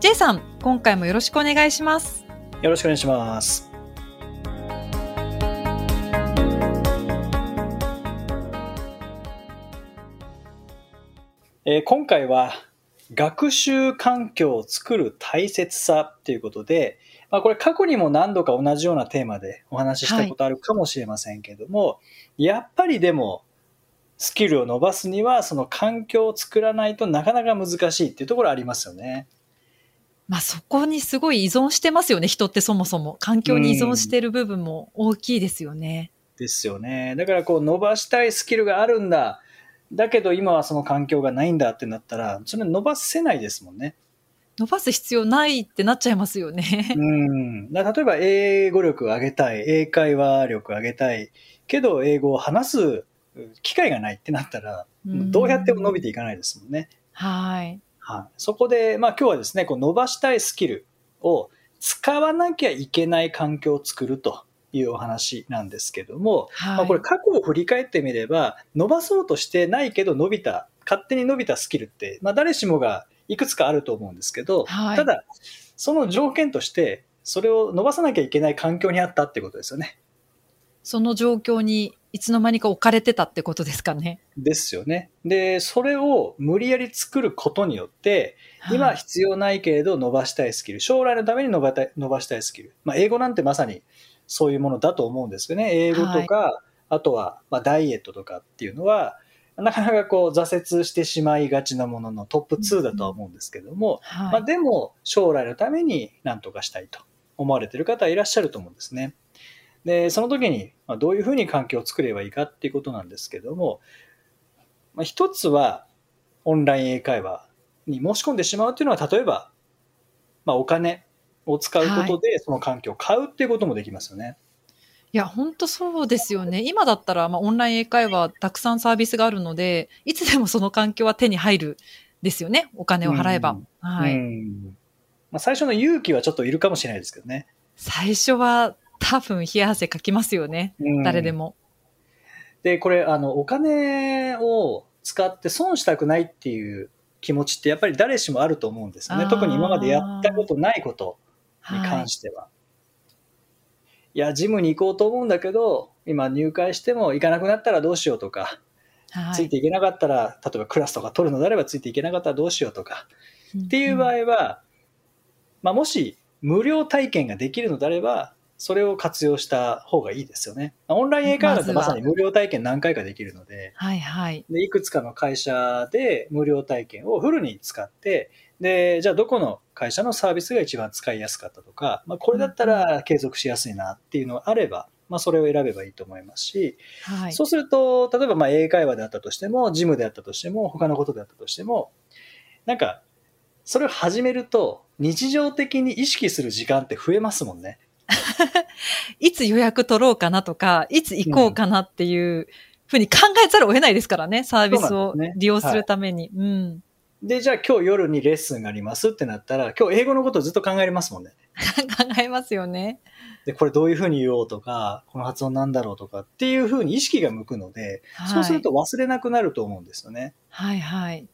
J さん、今回もよろしくお願いします。よろしくお願いしますえー今回は学習環境を作る大切さということで、まあ、これ過去にも何度か同じようなテーマでお話ししたことあるかもしれませんけども、やっぱりでもスキルを伸ばすにはその環境を作らないとなかなか難しいっていうところありますよね。まあそこにすごい依存してますよね、人ってそもそも。環境に依存してる部分も大きいですよね。ですよね。だからこう伸ばしたいスキルがあるんだ。だけど今はその環境がないんだってなったら、それ伸ばせないですもんね。伸ばす必要ないってなっちゃいますよね。うん。例えば英語力を上げたい、英会話力を上げたい、けど英語を話す機会がないってなったら、うんどうやっても伸びていかないですもんね。はい。はい。そこで、まあ今日はですね、こう伸ばしたいスキルを使わなきゃいけない環境を作るというお話なんですけども、はい。まあ、これ過去を振り返ってみれば伸ばそうとしてないけど伸びた勝手に伸びたスキルって、まあ、誰しもがいくつかあると思うんですけど、はいただその条件としてそれを伸ばさなきゃいけない環境にあったってことですよね。その状況にいつの間にか置かれてたってことですかね。ですよね。でそれを無理やり作ることによって今はい必要ないけれど伸ばしたいスキル将来のために伸ばたい伸ばしたいスキル、まあ、英語なんてまさにそういうものだと思うんですよね。英語とか、あとはまあダイエットとかっていうのはなかなかこう挫折してしまいがちなもののトップ2だとは思うんですけども、はいまあ、でも将来のために何とかしたいと思われている方いらっしゃると思うんですね。でその時にまあどういうふうに環境を作ればいいかっていうことなんですけども、まあ、一つはオンライン英会話に申し込んでしまうっていうのは例えば、まあ、お金を使うことでその環境を買うっていうこともできますよね。いや、本当そうですよね。今だったら、まあ、オンライン英会話たくさんサービスがあるので、いつでもその環境は手に入るですよね。お金を払えば。うんはい。うんまあ、最初の勇気はちょっといるかもしれないですけどね。最初は多分冷や汗かきますよね。うん誰でも。で、これ、あの、お金を使って損したくないっていう気持ちってやっぱり誰しもあると思うんですよね。特に今までやったことないことにはい関。しては。い、や、ジムに行こうと思うんだけど、今入会しても行かなくなったらどうしようとか、はい。ついていけなかったら、例えばクラスとか取るのであればついていけなかったらどうしようとか、っていう場合は、まあ、もし無料体験ができるのであれば、それを活用した方がいいですよね。オンライン英会話だとまさに無料体験何回かできるので、はいはい。でいくつかの会社で無料体験をフルに使って、で、じゃあどこの会社のサービスが一番使いやすかったとか、まあ、これだったら継続しやすいなっていうのがあれば、まあ、それを選べばいいと思いますし、はい。そうすると、例えばまあ英会話であったとしても、ジムであったとしても、他のことであったとしても、なんか、それを始めると、日常的に意識する時間って増えますもんね。いつ予約取ろうかなとか、いつ行こうかなっていうふうに考えざるを得ないですからね、サービスを利用するために。うん。で、じゃあ今日夜にレッスンがありますってなったら、今日英語のことをずっと考えますもんね。考えますよね。で、これどういうふうに言おうとか、この発音なんだろうとかっていうふうに意識が向くので、はいそうすると忘れなくなると思うんですよね。はいはい。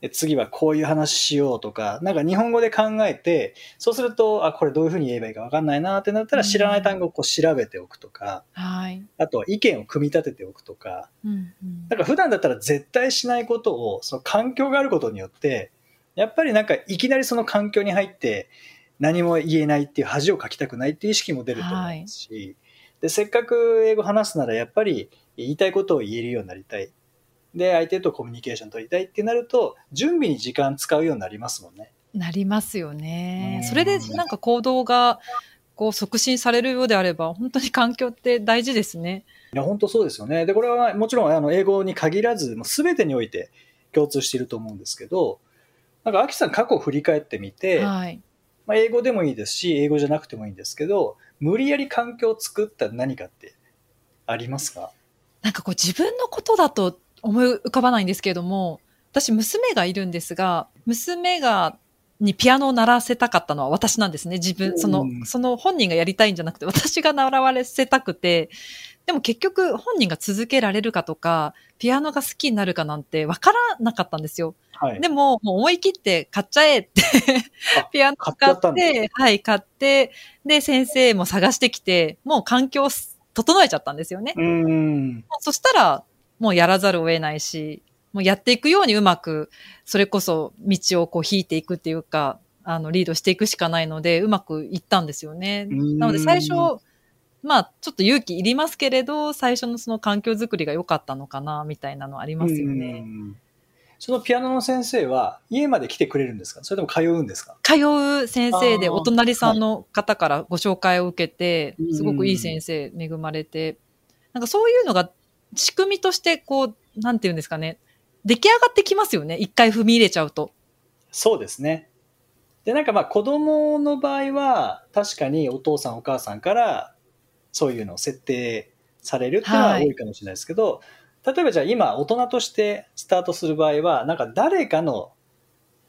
で次はこういう話しようとか、なんか日本語で考えて、そうすると、あ、これどういうふうに言えばいいかわかんないなってなったら、知らない単語をこう調べておくとか、はい。あとは意見を組み立てておくとか、うんうん。だから普段だったら絶対しないことを、その環境があることによって、やっぱりなんかいきなりその環境に入って何も言えないっていう恥をかきたくないっていう意識も出ると思いますし、で、せっかく英語話すならやっぱり言いたいことを言えるようになりたい。で、相手とコミュニケーション取りたいってなると、準備に時間使うようになりますもんね。なりますよねう。んそれでなんか行動がこう促進されるようであれば、本当に環境って大事ですね。いや、本当そうですよね。で、これはもちろんあの英語に限らず、もう全てにおいて共通していると思うんですけど、なんか、アキさん過去を振り返ってみて、はい。まあ、英語でもいいですし、英語じゃなくてもいいんですけど、無理やり環境を作った何かってありますか？なんかこう自分のことだと思い浮かばないんですけれども、私娘がいるんですが、娘がにピアノを習わせたかったのは私なんですね。自分、その、その本人がやりたいんじゃなくて、私が習わせたくて、でも結局本人が続けられるかとか、ピアノが好きになるかなんて分からなかったんですよ。はい、でも、もう思い切って買っちゃえって ピアノ買って、はい、買って、で、先生も探してきて、もう環境整えちゃったんですよね。うんそしたら、もうやらざるを得ないし、もうやっていくようにうまく、それこそ道をこう引いていくっていうか、あの、リードしていくしかないので、うまくいったんですよね。なので最初、まあ、ちょっと勇気いりますけれど、最初のその環境づくりが良かったのかな、みたいなのありますよね。そのピアノの先生は家まで来てくれるんですか？それとも通うんですか？通う先生で、お隣さんの方からご紹介を受けて、すごくいい先生恵まれて、なんかそういうのが仕組みとしてこう、なんていうんですかね、出来上がってきますよね。一回踏み入れちゃうと。そうですね。で、なんかまあ子供の場合は、確かにお父さんお母さんからそういうのを設定されるっていうのは多いかもしれないですけど、はい、例えばじゃあ今大人としてスタートする場合は、なんか誰かの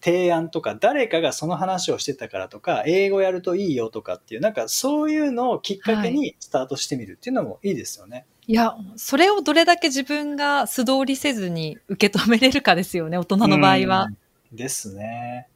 提案とか、誰かがその話をしてたからとか、英語やるといいよとかっていう、なんかそういうのをきっかけにスタートしてみるっていうのもいいですよね。はいいや、それをどれだけ自分が素通りせずに受け止めれるかですよね、大人の場合は。ですね。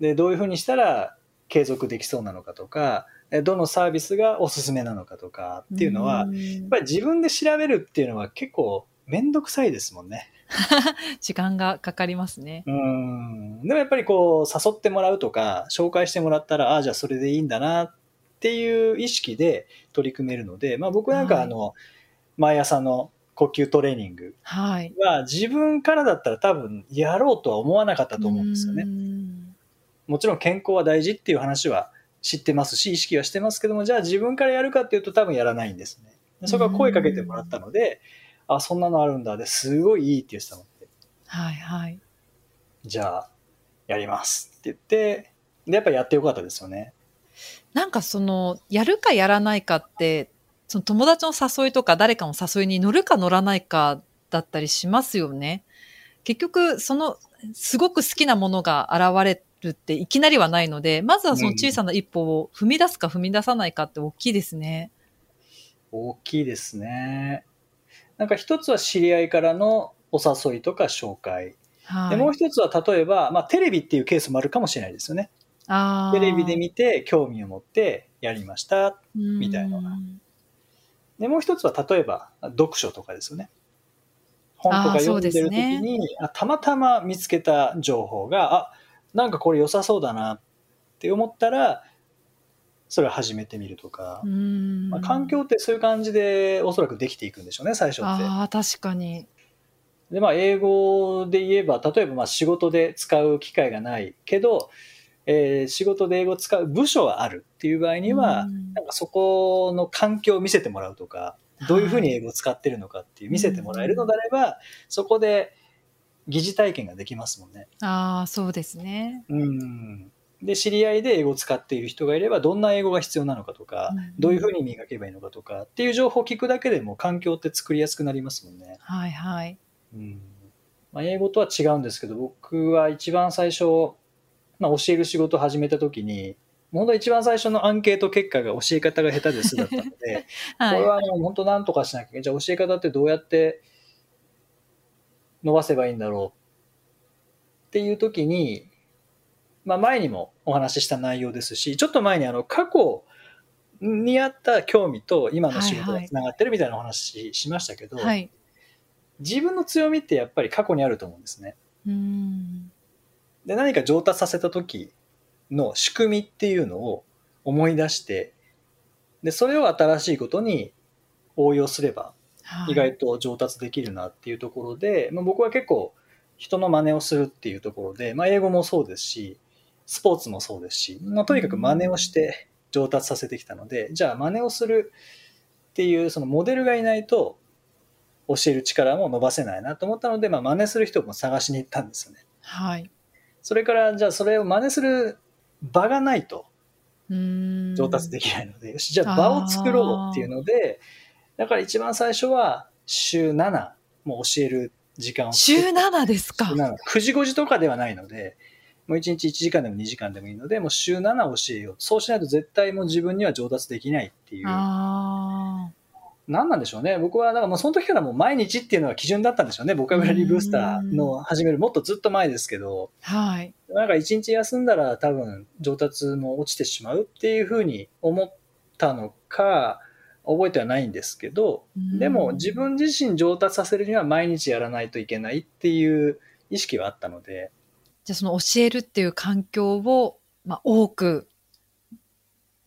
で、どういうふうにしたら継続できそうなのかとか、どのサービスがおすすめなのかとかっていうのは、やっぱり自分で調べるっていうのは結構めんどくさいですもんね。時間がかかりますね。うん。でもやっぱりこう、誘ってもらうとか、紹介してもらったら、ああ、じゃあそれでいいんだなっていう意識で取り組めるので、まあ僕なんかあの、はい毎朝の呼吸トレーニングは自分からだったら多分やろうとは思わなかったと思うんですよね。もちろん健康は大事っていう話は知ってますし、意識はしてますけども、じゃあ自分からやるかっていうと多分やらないんですね。そこは声かけてもらったので、あ、そんなのあるんだ。ですごいいいって言ってたので。はいはい。じゃあ、やりますって言って、で、やっぱやってよかったですよね。なんかその、やるかやらないかって、その友達の誘いとか誰かの誘いに乗るか乗らないかだったりしますよね。結局、その、すごく好きなものが現れるっていきなりはないので、まずはその小さな一歩を踏み出すか踏み出さないかって大きいですね。大きいですね。なんか一つは知り合いからのお誘いとか紹介。はい、でもう一つは例えば、まあ、テレビっていうケースもあるかもしれないですよね。テレビで見て興味を持ってやりましたみたいな。で、もう一つは例えば読書とかですよね。本とか読んでる時に、ね、たまたま見つけた情報が、あ、なんかこれ良さそうだなって思ったら、それを始めてみるとか、まあ、環境ってそういう感じでおそらくできていくんでしょうね、最初って。ああ、確かに。で、まあ、英語で言えば、例えばまあ仕事で使う機会がないけど、えー、仕事で英語を使う部署はあるっていう場合には、なんかそこの環境を見せてもらうとか、どういうふうに英語を使ってるのかっていう見せてもらえるのであれば、そこで疑似体験ができますもんね。ああ、そうですね。うん。で、知り合いで英語を使っている人がいれば、どんな英語が必要なのかとか、うん、どういうふうに磨けばいいのかとかっていう情報を聞くだけでも環境って作りやすくなりますもんね。はいはい。うんまあ、英語とは違うんですけど、僕は一番最初、まあ、教える仕事を始めた時に、本当一番最初のアンケート結果が教え方が下手ですだったので、はい、これはもう本当何とかしなきゃじゃあ教え方ってどうやって伸ばせばいいんだろうっていう時に、まあ前にもお話しした内容ですし、ちょっと前にあの過去にあった興味と今の仕事がつながってるみたいなお話しましたけど、はい。はい、自分の強みってやっぱり過去にあると思うんですね。うんで、何か上達させた時の仕組みっていうのを思い出して、で、それを新しいことに応用すれば、意外と上達できるなっていうところで、はい、まあ、僕は結構人の真似をするっていうところで、まあ、英語もそうですし、スポーツもそうですし、まあ、とにかく真似をして上達させてきたので、じゃあ真似をするっていうそのモデルがいないと教える力も伸ばせないなと思ったので、まあ、真似する人も探しに行ったんですよね。はい。それから、じゃあそれを真似する場がないと。うん。上達できないので、よし、じゃあ場を作ろうっていうので、だから一番最初は週7も教える時間を週7ですか。週。7 9時5時とかではないので、もう1日1時間でも2時間でもいいので、もう週7教えよう。そうしないと絶対もう自分には上達できないっていう。あ何なんでしょうね。僕は、だからもうその時からもう毎日っていうのが基準だったんでしょうね。ボキャブラリーブースターの始めるもっとずっと前ですけど、あ、はい。なんか一日休んだら多分上達も落ちてしまうっていうふうに思ったのか、覚えてはないんですけど、でも自分自身上達させるには毎日やらないといけないっていう意識はあったので、じゃあその教えるっていう環境を、まあ、多く、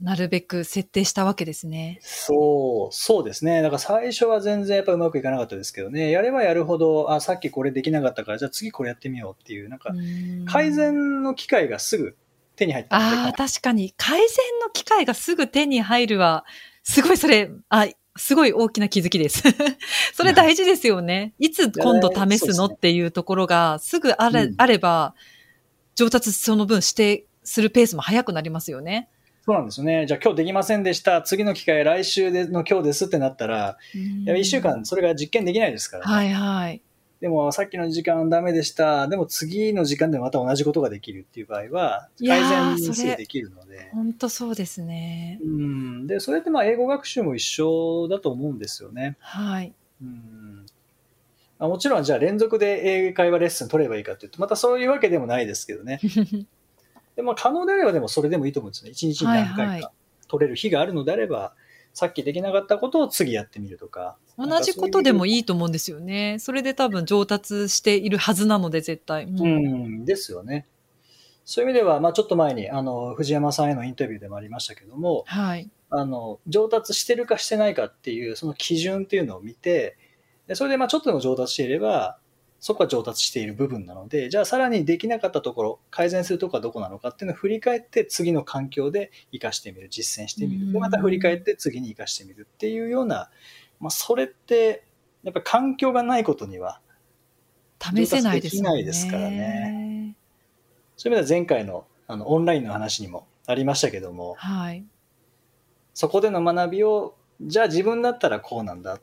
なるべく設定したわけですね。そう、そうですね。だから最初は全然やっぱうまくいかなかったですけどね、やればやるほど、あ、さっきこれできなかったから、じゃあ次これやってみようっていう、なんか改善の機会がすぐ手に入ったああ、確かに。改善の機会がすぐ手に入るは、すごいそれ、あ、すごい大きな気づきです。それ大事ですよね。いつ今度試すの？っていうところがすぐあれ,、うんあれば、上達その分して、するペースも速くなりますよね。そうなんですよね。じゃあ今日できませんでした。次の機会来週での今日ですってなったら、いや1週間それが実験できないですからね。はいはい。でもさっきの時間ダメでした。でも次の時間でまた同じことができるっていう場合は、改善にすぐできるので。本当そうですね。うん。で、それってまあ英語学習も一緒だと思うんですよね。はい。うん。まあもちろんじゃあ連続で英会話レッスン取ればいいかっていうと、またそういうわけでもないですけどね。でも可能であればでもそれでもいいと思うんですね。一日に何はいはい回か取れる日があるのであれば、さっきできなかったことを次やってみるとか。同じことでもいいいと思うんですよね。それで多分上達しているはずなので、絶対。もううん、ですよね。そういう意味では、まあちょっと前に、あの、藤山さんへのインタビューでもありましたけども、はい。あの、上達してるかしてないかっていう、その基準っていうのを見て、でそれでまあちょっとでも上達していれば、そこは上達している部分なので、じゃあさらにできなかったところ、改善するところはどこなのかっていうのを振り返って、次の環境で活かしてみる、実践してみる。で、また振り返って次に活かしてみるっていうような、まあそれって、やっぱり環境がないことには、試せないですいですからねそういう意味では前回のあのオンラインの話にもありましたけども、はい。そこでの学びを、じゃあ自分だったらこうなんだっ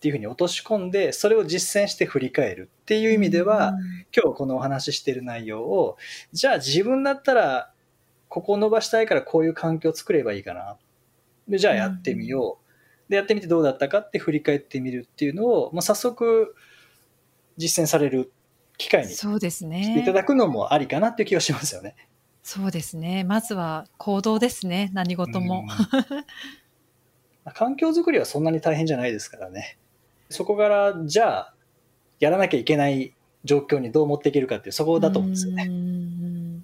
ていうふうに落とし込んで、それを実践して振り返るっていう意味では、今日このお話ししている内容を、じゃあ自分だったらここを伸ばしたいからこういう環境を作ればいいかな。で、じゃあやってみよう。で、やってみてどうだったかって振り返ってみるっていうのを、まあ、早速実践される機会にしそうですていたね。だくのもありかなっていう気がしますよね。そうですね。まずは行動ですね。何事も。うん環境づくりはそんなに大変じゃないですからね。そこから、じゃあ、やらなきゃいけない状況にどう持っていけるかっていう、そこだと思うんですよね。ね。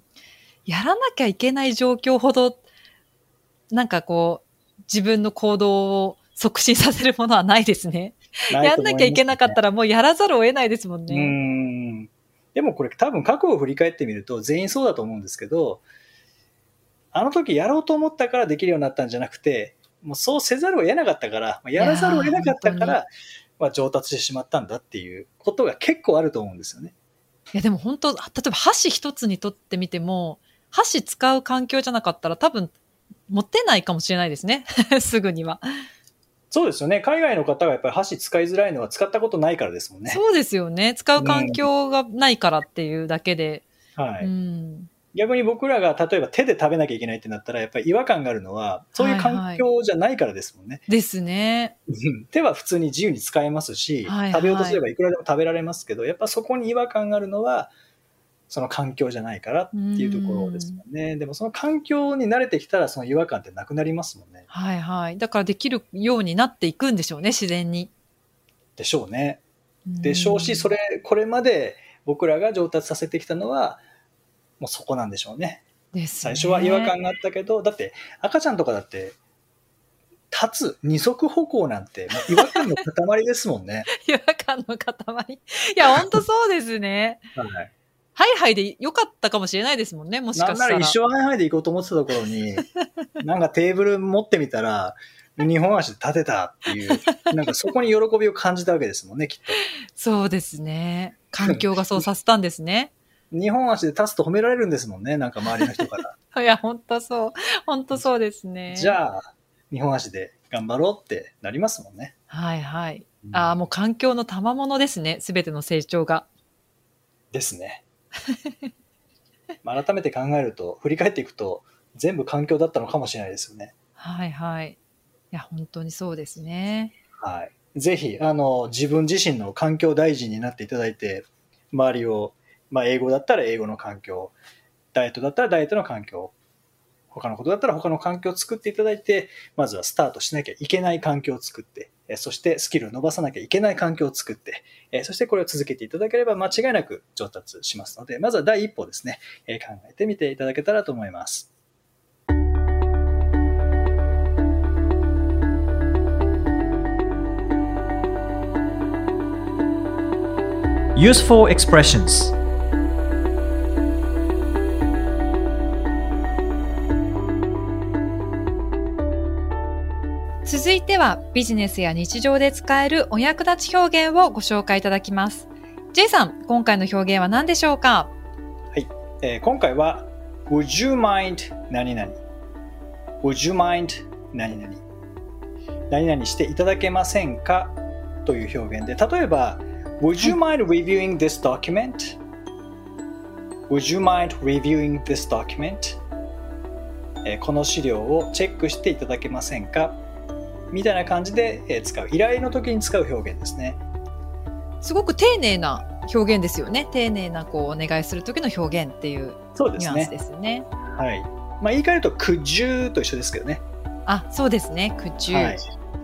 やらなきゃいけない状況ほど、なんかこう、自分の行動を促進させるものはないですね。やんなきゃいけなかったら。らもうやらざるを得ないですもんうね。ん。でもこれ多分過去を振り返ってみると全員そうだと思うんですけど、あの時やろうと思ったからできるようになったんじゃなくて、もうそうせざるを得なかったから、まあやらざるを得なかったから、まあ、上達してしまったんだっていうことが結構あると思うんですよね。いやでも本当、例えば箸一つにとってみても、箸使う環境じゃなかったら多分持ってないかもしれないですね。すぐには。そうですよね。海外の方がやっぱり箸使いづらいのは使ったことないからですもんね。そうですよね。使う環境がないからっていうだけで。はい。うん。逆に僕らが例えば手で食べなきゃいけないってなったら、やっぱり違和感があるのは、そういう環境じゃないからですもんね。ですね。う ん手は普通に自由に使えますし、はいはい食べようとすればいくらでも食べられますけど、やっぱそこに違和感があるのは、その環境じゃないからっていうところですもんね。でもその環境に慣れてきたら、その違和感ってなくなりますもんね。はいはい。だからできるようになっていくんでしょうね、自然に。でしょうね。でしょうし、それ、これまで僕らが上達させてきたのは、もうそこなんでしょうね。ね最初は違和感があったけど、だって赤ちゃんとかだって、立つ、二足歩行なんて、違和感の塊ですもんね。違和感の塊。いや、ほんとそうですね。はい。ハイハイでよかったかもしれないですもんね、もしかしたら。なんなら一生ハイハイで行こうと思ってたところに、なんかテーブル持ってみたら、二本足で立てたっていう、なんかそこに喜びを感じたわけですもんね、きっと。そうですね。環境がそうさせたんですね。日本足で立つと褒められるんですもんね、なんか周りの人から。いや、本当そう。本当そうですね。じゃあ、日本足で頑張ろうってなりますもんね。はいはい。ああ、もう環境の賜物ですね。すべての成長が。ですね。まあ改めて考えると、振り返っていくと、全部環境だったのかもしれないですよね。はいはい。いや、本当にそうですね。はい。ぜひ、あの、自分自身の環境大臣になっていただいて、周りを、まあ、英語だったら英語の環境、ダイエットだったらダイエットの環境、他のことだったら他の環境を作っていただいて、まずはスタートしなきゃいけない環境を作って、そしてスキルを伸ばさなきゃいけない環境を作って、そしてこれを続けていただければ間違いなく上達しますので、まずは第一歩ですね、考えてみていただけたらと思います。Useful expressions 続いてはビジネスや日常で使えるお役立ち表現をご紹介いただきます。J さん、今回の表現は何でしょうかはい、えー、今回は Would you mind 何々 Would you mind 何々何々していただけませんかという表現で例えば Would you mind reviewing this document? Would you mind reviewing this document? この資料をチェックしていただけませんかみたいな感じで使う。依頼の時に使う表現ですね。すごく丁寧な表現ですよね。丁寧なこうお願いする時の表現っていうニュアンスですよね、ね、はい。まあ、言い換えると could you と一緒ですけどね。あそうですね。could you、はい。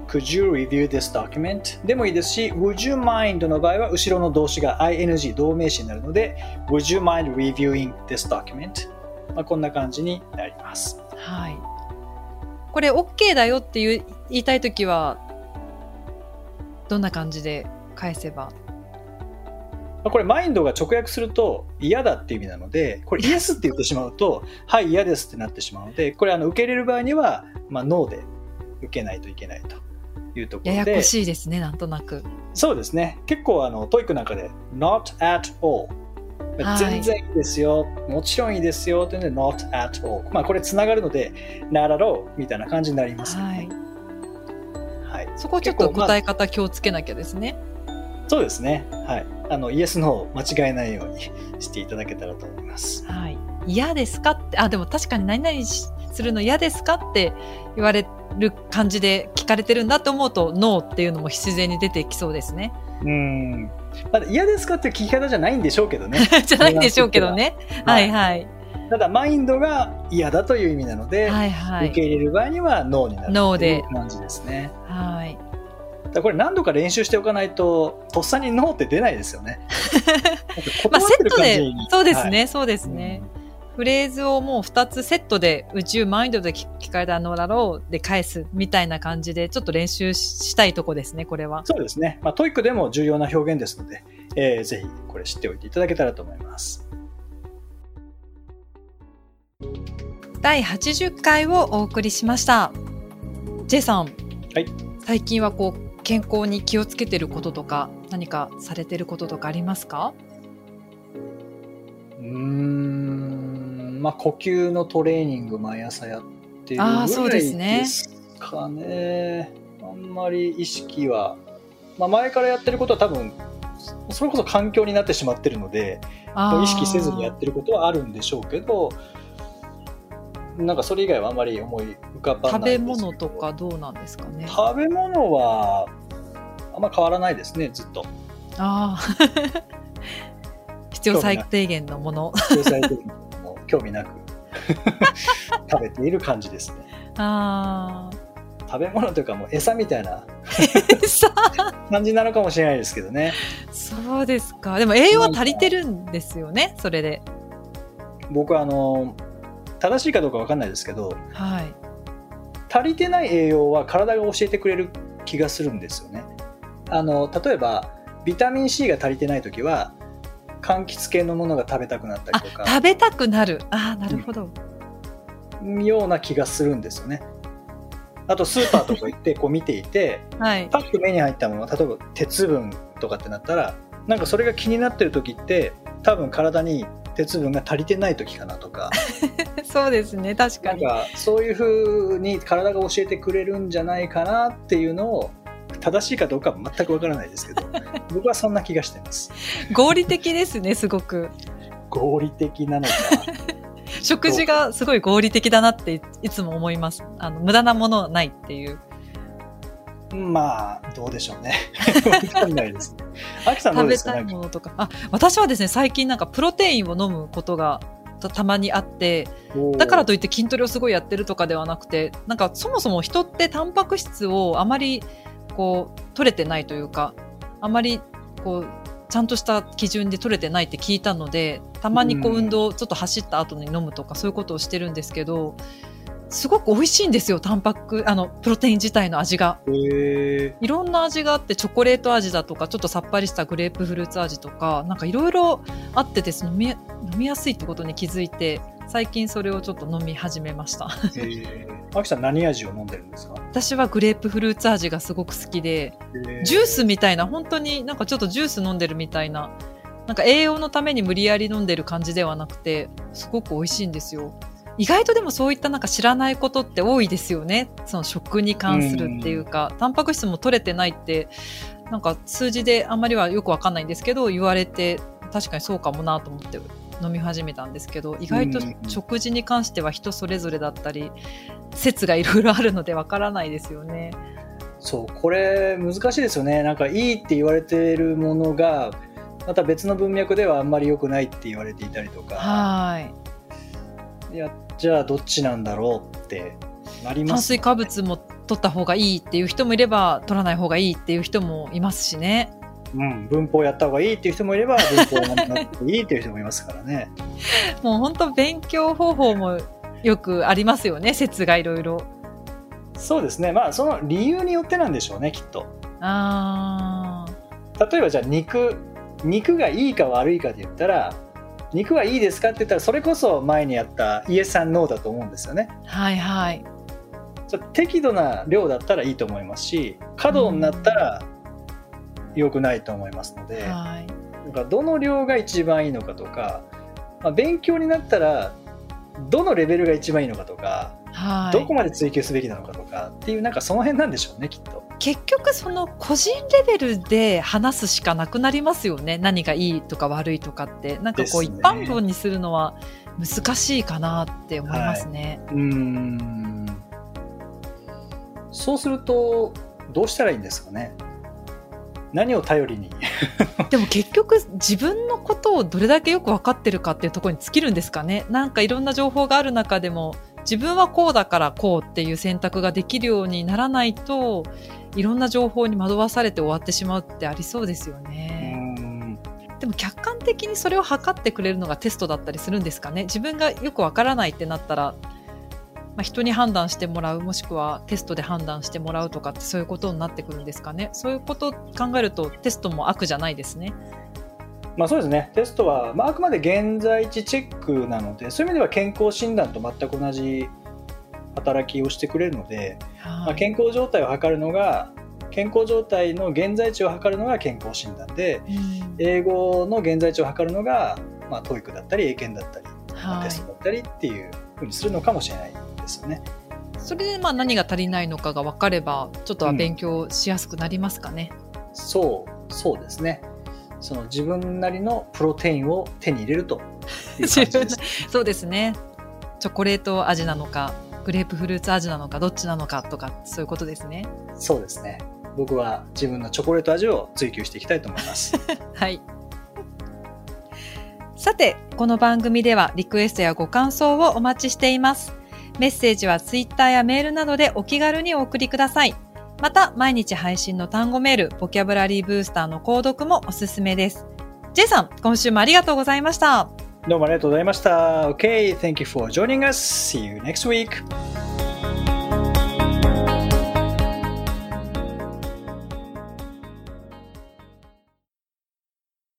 Could you review this document? でもいいですし、Would you mind の場合は後ろの動詞が ing 動名詞になるので、Would you mind reviewing this document? まあ、こんな感じになります。はい。これ OK だよっていう言いたいときは、どんな感じで返せば？これマインドが直訳すると嫌だっていう意味なのでこれイエスって言ってしまうと はい嫌ですってなってしまうのでこれあの受け入れる場合には、まあ、ノーで受けないといけないというところで。ややこしいですね、なんとなく。そうですね。結構あの、 TOEIC なんかで、not at all。全然いいですよ、もちろんいいですよというので、not at all。まあ、これつながるので、ならろうみたいな感じになりますね。はい。はい、そこちょっと答え方気をつけなきゃですね。そうですね。はい。あの、イエスの間違えないようにしていただけたらと思います。はい。嫌ですかって、あ、でも確かに何々するの嫌ですかって言われる感じで聞かれてるんだと思うと、ノーっていうのも自然に出てきそうですね。うん。まだ嫌ですかっていう聞き方じゃないんでしょうけどね。じゃないんでしょうけどね。はいはい。ただ、マインドが嫌だという意味なので、はいはい、受け入れる場合にはノーになるという感じですね。はい。だこれ何度か練習しておかないと、とっさにノーって出ないですよね。まあセットで、そうですね、はい、そうですね。うんフレーズをもう2つセットで Would you mind で聞かれた not at all で返すみたいな感じでちょっと練習したいとこですね、これは。そうですね。まあ、 TOEIC でも重要な表現ですので、えー、ぜひこれ知っておいていただけたらと思います。第80回をお送りしました。J さん、はい、最近はこう健康に気をつけてることとか何かされてることとかありますか？まあ、呼吸のトレーニング毎朝やってるぐらいですかね。あんまり意識は、まあ、前からやってることは多分それこそ環境になってしまってるので意識せずにやってることはあるんでしょうけどなんかそれ以外はあんまり思い浮かばない食べ物とかどうなんですかね。食べ物はあんま変わらないですねずっと。ああ 必要最低限のもの。必要最低限興味なく 食べている感じですね。あ食べ物というかもう餌みたいな感じなのかもしれないですけどね。そうですか。でも栄養は足りてるんですよね、それで。僕はあの正しいかどうかわかんないですけど、はい、足りてない栄養は体が教えてくれる気がするんですよね。あの例えばビタミン C が足りてない時は柑橘系のものが食べたくなったりとか。食べたくなる。ああなるほど、うん、ような気がするんですよね。あとスーパーとか行って こう見ていて、はい、パッと目に入ったもの例えば鉄分とかってなったらなんかそれが気になってる時って多分体に鉄分が足りてない時かなとか。そうですね確かに。なんかそういうふうに体が教えてくれるんじゃないかなっていうのを正しいかどうかは全くわからないですけど 僕はそんな気がしてます。合理的ですねすごく。合理的なのか。食事がすごい合理的だなっていつも思います。あの無駄なものはないっていう。まあどうでしょうね。わかんないです。さんどう食べですか？たいものとか。あ私はですね最近なんかプロテインを飲むことがたたまにあってだからといって筋トレをすごいやってるとかではなくてなんかそもそも人ってタンパク質をあまりこう取れてないというかあまりこうちゃんとした基準で取れてないって聞いたのでたまにこううん運動ちょっと走った後に飲むとかそういうことをしてるんですけどすごく美味しいんですよタンパクあのプロテイン自体の味が。いろんな味があってチョコレート味だとかちょっとさっぱりしたグレープフルーツ味とかなんかいろいろあってですね飲み飲みやすいってことに気づいて最近それをちょっと飲み始めました。へー。アキさん何味を飲んでるんですか？私はグレープフルーツ味がすごく好きでジュースみたいな本当になんかちょっとジュース飲んでるみたいな。なんか栄養のために無理やり飲んでる感じではなくてすごく美味しいんですよ。意外とでもそういったなんか知らないことって多いですよね。その食に関するっていうか。タンパク質も取れてないってなん。か数字であんまりはよくわかんないんですけど言われて確かにそうかもなと思って飲み始めたんですけど意外とうん。食事に関しては人それぞれだったり説がいろいろあるのでわからないですよね。そうこれ難しいですよね。なんかいいって言われてるものがまた別の文脈ではあんまり良くないって言われていたりとか。はい。いやじゃあどっちなんだろうってなります。炭水化物も取った方がいいっていう人もいれば取らない方がいいっていう人もいますしねうん、文法やった方がいいっていう人もいれば文法やらなくていいっていう人もいますからね。もう本当勉強方法もよくありますよね説がいろいろ。そうですね。まあその理由によってなんでしょうねきっと。あー。例えばじゃあ肉肉がいいか悪いかで言ったら肉はいいですかって言ったらそれこそ前にやったイエスさんノーだと思うんですよね。はいはい。適度な量だったらいいと思いますし過度になったら良くないと思いますので、はい。なんかどの量が一番いいのかとか、まあ、勉強になったらどのレベルが一番いいのかとか、はい。どこまで追求すべきなのかとかっていうなんかその辺なんでしょうねきっと。結局その個人レベルで話すしかなくなりますよね何がいいとか悪いとかって。なんかこう一般論にするのは難しいかなって思いますね、うーん。そうするとどうしたらいいんですかね何を頼りに？でも結局自分のことをどれだけよく分かってるかっていうところに尽きるんですかね。なんかいろんな情報がある中でも自分はこうだからこうっていう選択ができるようにならないといろんな情報に惑わされて終わってしまうってありそうですよね。ん。でも客観的にそれを測ってくれるのがテストだったりするんですかね。自分がよく分からないってなったら、まあ、人に判断してもらうもしくはテストで判断してもらうとかってそういうことになってくるんですかね。そういうことを考えるとテストも悪じゃないですね。まあそうですね。テストは、まあ、あくまで現在地チェックなのでそういう意味では健康診断と全く同じ働きをしてくれるので、まあ、健康状態を測るのが健康状態の現在地を測るのが健康診断でうん。英語の現在地を測るのが、まあ、TOEIC だったり英検だったり、まあはい。テストだったりっていうふうにするのかもしれないですよね。それでまあ何が足りないのかが分かればちょっとは勉強しやすくなりますかね。そうそうですねその自分なりのプロテインを手に入れるという感じです。そうですね。チョコレート味なのかグレープフルーツ味なのかどっちなのかとかそういうことですね。そうですね僕は自分のチョコレート味を追求していきたいと思います。はい。さて、この番組ではリクエストやご感想をお待ちしています。メッセージはツイッターやメールなどでお気軽にお送りください。また、毎日配信の単語メール、ボキャブラリーブースターの購読もおすすめです。J さん、今週もありがとうございました。どうもありがとうございました。OK, thank you for joining us. See you next week.